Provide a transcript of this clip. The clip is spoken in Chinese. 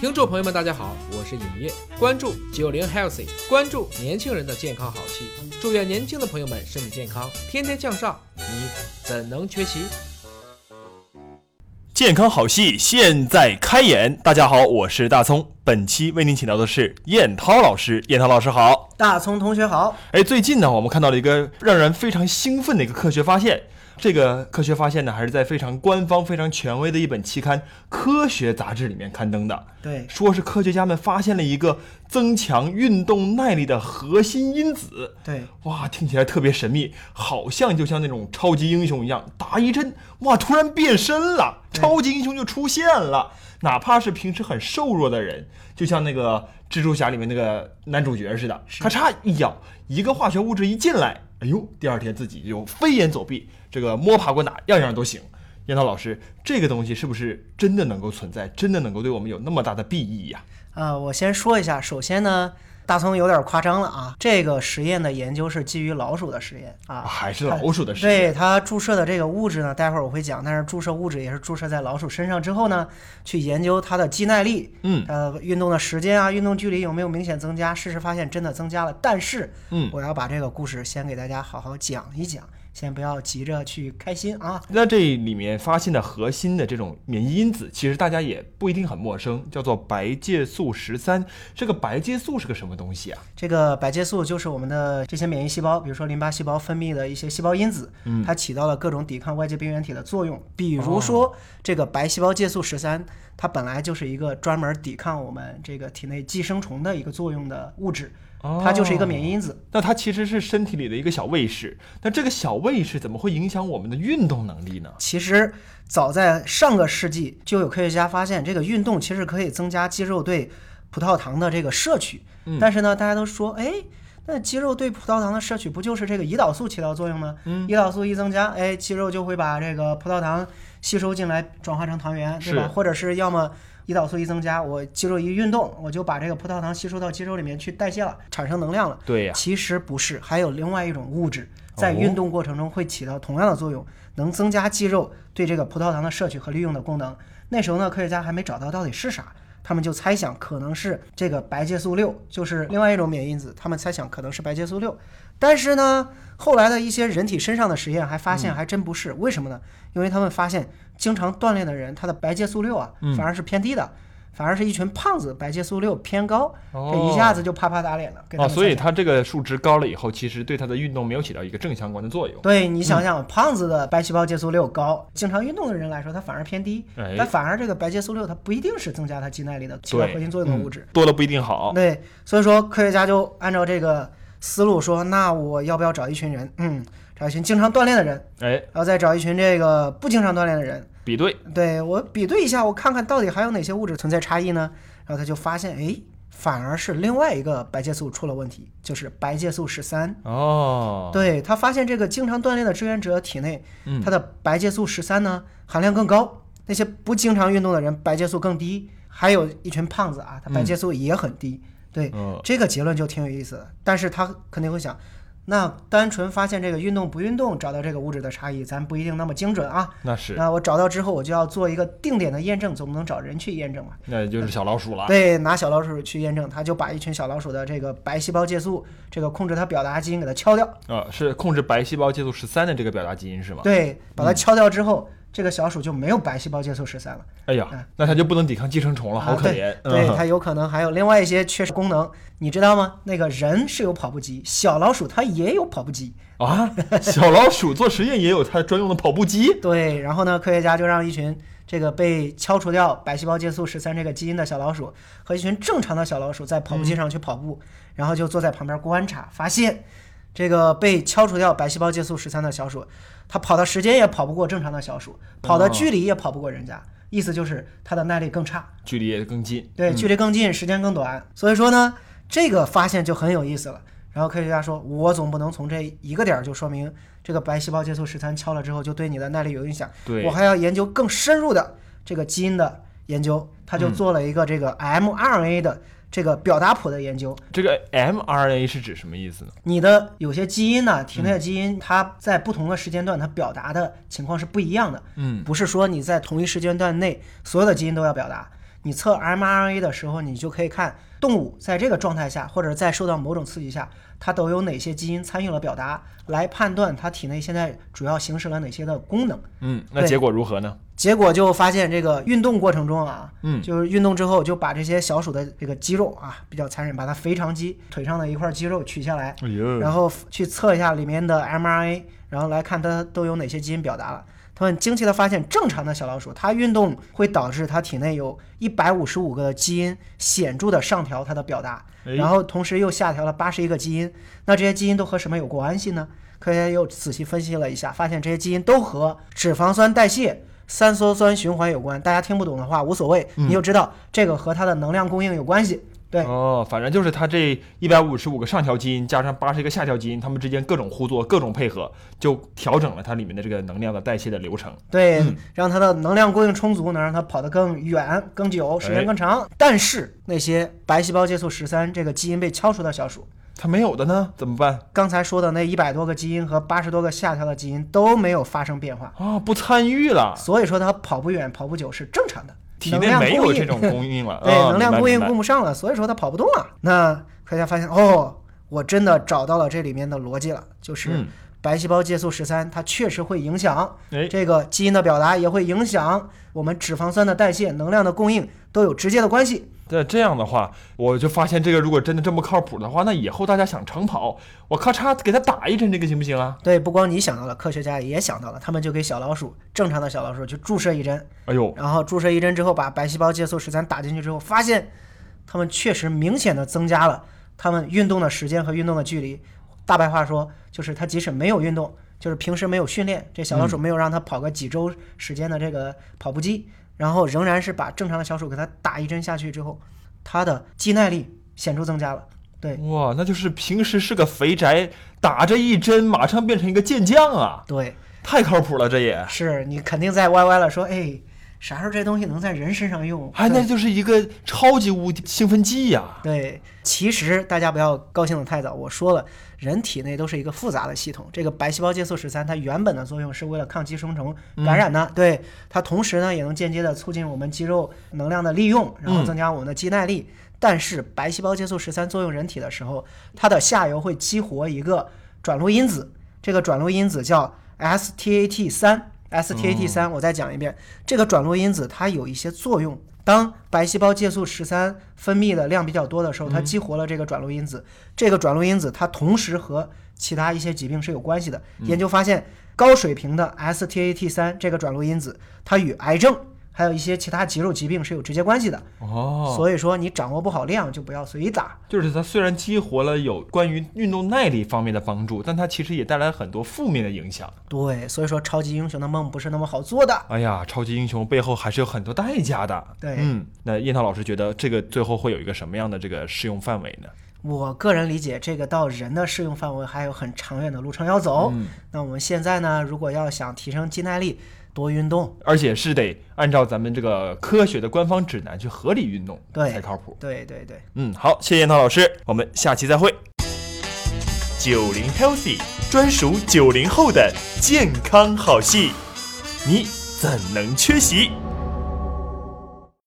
听众朋友们，大家好，我是尹烨，关注九零 healthy，关注年轻人的健康好戏，祝愿年轻的朋友们身体健康，天天向上，你怎能缺席？健康好戏现在开演，大家好，我是大葱，本期为您请到的是燕涛老师，燕涛老师好。大葱同学好，哎，最近呢，我们看到了一个让人非常兴奋的一个科学发现。这个科学发现呢，还是在非常官方、非常权威的一本期刊《科学》杂志里面刊登的。对，说是科学家们发现了一个增强运动耐力的核心因子。对，哇，听起来特别神秘，好像就像那种超级英雄一样，打一针，哇，突然变身了，超级英雄就出现了。哪怕是平时很瘦弱的人，就像那个蜘蛛侠里面那个男主角似的，咔嚓一咬，一个化学物质一进来，哎呦，第二天自己就飞檐走壁，这个摸爬滚打样样都行。燕涛老师，这个东西是不是真的能够存在，真的能够对我们有那么大的裨益呀？啊，我先说一下，首先呢。大葱有点夸张了啊！这个实验的研究是基于老鼠的实验啊，还是老鼠的实验。对它注射的这个物质呢，待会儿我会讲。但是注射物质也是注射在老鼠身上之后呢，去研究它的肌耐力，嗯，呃，运动的时间啊，运动距离有没有明显增加？事实发现真的增加了。但是，嗯，我要把这个故事先给大家好好讲一讲。先不要急着去开心啊！那这里面发现的核心的这种免疫因子，其实大家也不一定很陌生，叫做白介素十三。这个白介素是个什么东西啊？这个白介素就是我们的这些免疫细胞，比如说淋巴细胞分泌的一些细胞因子，嗯它起到了各种抵抗外界病原体的作用。比如说这个白细胞介素十三，它本来就是一个专门抵抗我们这个体内寄生虫的一个作用的物质。它就是一个免疫因子，那它其实是身体里的一个小卫士。那这个小卫士怎么会影响我们的运动能力呢？其实早在上个世纪就有科学家发现，这个运动其实可以增加肌肉对葡萄糖的这个摄取。但是呢，大家都说，哎，那肌肉对葡萄糖的摄取不就是这个胰岛素起到作用吗？胰岛素一增加，哎，肌肉就会把这个葡萄糖吸收进来，转化成糖原，对吧？或者是要么。胰岛素一增加，我肌肉一运动，我就把这个葡萄糖吸收到肌肉里面去代谢了，产生能量了。对呀，其实不是，还有另外一种物质在运动过程中会起到同样的作用，能增加肌肉对这个葡萄糖的摄取和利用的功能。那时候呢，科学家还没找到到底是啥，他们就猜想可能是这个白介素六，就是另外一种免疫因子。他们猜想可能是白介素六，但是呢，后来的一些人体身上的实验还发现还真不是。为什么呢？因为他们发现。经常锻炼的人，他的白介素六啊，反而是偏低的，反而是一群胖子，白介素六偏高，这一下子就啪啪打脸了。哦，所以他这个数值高了以后，其实对他的运动没有起到一个正相关的作用。对你想想，胖子的白细胞介素六高，经常运动的人来说，他反而偏低。但反而这个白介素六，它不一定是增加他肌耐力的起到核心作用的物质，多了不一定好。对，所以说科学家就按照这个思路说，那我要不要找一群人，嗯，找一群经常锻炼的人，哎，然后再找一群这个不经常锻炼的人。比对，对我比对一下，我看看到底还有哪些物质存在差异呢？然后他就发现，哎，反而是另外一个白介素出了问题，就是白介素十三。哦，对他发现这个经常锻炼的志愿者体内，他的白介素十三呢含量更高，那些不经常运动的人白介素更低，还有一群胖子啊，他白介素也很低。对，这个结论就挺有意思的，但是他肯定会想。那单纯发现这个运动不运动，找到这个物质的差异，咱不一定那么精准啊。那是。那我找到之后，我就要做一个定点的验证，总不能找人去验证嘛。那就是小老鼠了。对，拿小老鼠去验证，他就把一群小老鼠的这个白细胞介素，这个控制它表达基因给它敲掉。啊，是控制白细胞介素十三的这个表达基因是吗？对，把它敲掉之后。这个小鼠就没有白细胞介素十三了。哎呀，那它就不能抵抗寄生虫了，好可怜。对，它有可能还有另外一些缺失功能，你知道吗？那个人是有跑步机，小老鼠它也有跑步机啊。小老鼠做实验也有它专用的跑步机。对，然后呢，科学家就让一群这个被敲除掉白细胞介素十三这个基因的小老鼠和一群正常的小老鼠在跑步机上去跑步，然后就坐在旁边观察，发现这个被敲除掉白细胞介素十三的小鼠。它跑的时间也跑不过正常的小鼠，跑的距离也跑不过人家，意思就是它的耐力更差，距离也更近。对，距离更近，时间更短。所以说呢，这个发现就很有意思了。然后科学家说，我总不能从这一个点儿就说明这个白细胞介素十三敲了之后就对你的耐力有影响。对，我还要研究更深入的这个基因的研究，他就做了一个这个 mRNA 的。这个表达谱的研究，这个 mRNA 是指什么意思呢？你的有些基因呢，体内的基因，它在不同的时间段，它表达的情况是不一样的。嗯，不是说你在同一时间段内所有的基因都要表达，你测 mRNA 的时候，你就可以看动物在这个状态下，或者在受到某种刺激下，它都有哪些基因参与了表达，来判断它体内现在主要行使了哪些的功能。嗯，那结果如何呢？结果就发现这个运动过程中啊，嗯就是运动之后就把这些小鼠的这个肌肉啊比较残忍，把它肥肠肌腿上的一块肌肉取下来，哎，然后去测一下里面的 mRNA，然后来看它都有哪些基因表达了。他们惊奇的发现，正常的小老鼠，它运动会导致它体内有一百五十五个基因显著的上调它的表达，哎然后同时又下调了八十一个基因。那这些基因都和什么有关系呢？科学家又仔细分析了一下，发现这些基因都和脂肪酸代谢、三羧酸循环有关。大家听不懂的话无所谓，你就知道这个和它的能量供应有关系。对，哦，反正就是它这一百五十五个上调基因加上八十个下调基因，它们之间各种互作、各种配合，就调整了它里面的这个能量的代谢的流程。对，嗯让它的能量供应充足，能让它跑得更远、更久，时间哎更长。但是那些白细胞介素十三这个基因被敲除的小鼠，它没有的呢，怎么办？刚才说的那一百多个基因和八十多个下调的基因都没有发生变化，啊？不参与了，所以说它跑不远、跑不久是正常的。体能内没有这种供应了，对，啊能量供应供不上了，所以说它跑不动了。那科学家发现，哦，我真的找到了这里面的逻辑了，就是嗯白细胞介素十三，它确实会影响哎，这个基因的表达，也会影响我们脂肪酸的代谢、能量的供应，都有直接的关系。那这样的话，我就发现这个如果真的这么靠谱的话，那以后大家想长跑，我咔嚓给他打一针，这个行不行啊？对，不光你想到了，科学家也想到了，他们就给小老鼠，正常的小老鼠去注射一针，哎呦，然后注射一针之后，把白细胞介素十三打进去之后，发现它们确实明显的增加了它们运动的时间和运动的距离。大白话说，就是它即使没有运动，就是平时没有训练，这小老鼠没有让它跑个几周时间的这个跑步机，然后仍然是把正常的小鼠给它打一针下去之后，它的肌耐力显著增加了。对哇，那就是平时是个肥宅，打这一针马上变成一个健将啊，对，太靠谱了，这也。是你肯定在歪歪了，说哎，啥时候这东西能在人身上用？哎，那就是一个超级无敌兴奋剂呀、对，其实大家不要高兴的太早。我说了，人体内都是一个复杂的系统。这个白细胞介素十三，它原本的作用是为了抗击生虫感染的，对它同时呢也能间接的促进我们肌肉能量的利用，然后增加我们的肌耐力。但是白细胞介素十三作用人体的时候，它的下游会激活一个转录因子，这个转录因子叫 STAT 三。STAT 三，我再讲一遍，这个转录因子它有一些作用。当白细胞介素十三分泌的量比较多的时候，它激活了这个转录因子。这个转录因子它同时和其他一些疾病是有关系的。研究发现，高水平的 STAT 三这个转录因子，它与癌症还有一些其他肌肉疾病是有直接关系的。哦，所以说，你掌握不好量就不要随意打。就是它虽然激活了有关于运动耐力方面的帮助，但它其实也带来很多负面的影响。对，所以说超级英雄的梦不是那么好做的。哎呀，超级英雄背后还是有很多代价的。对嗯，那叶涛老师觉得这个最后会有一个什么样的这个适用范围呢？我个人理解，这个到人的适用范围还有很长远的路程要走。嗯那我们现在呢，如果要想提升肌耐力，多运动，而且是得按照咱们这个科学的官方指南去合理运动，对才靠谱。对对对，嗯，好，谢谢闫涛老师，我们下期再会。九零 Healthy 专属九零后的健康好戏，你怎能缺席？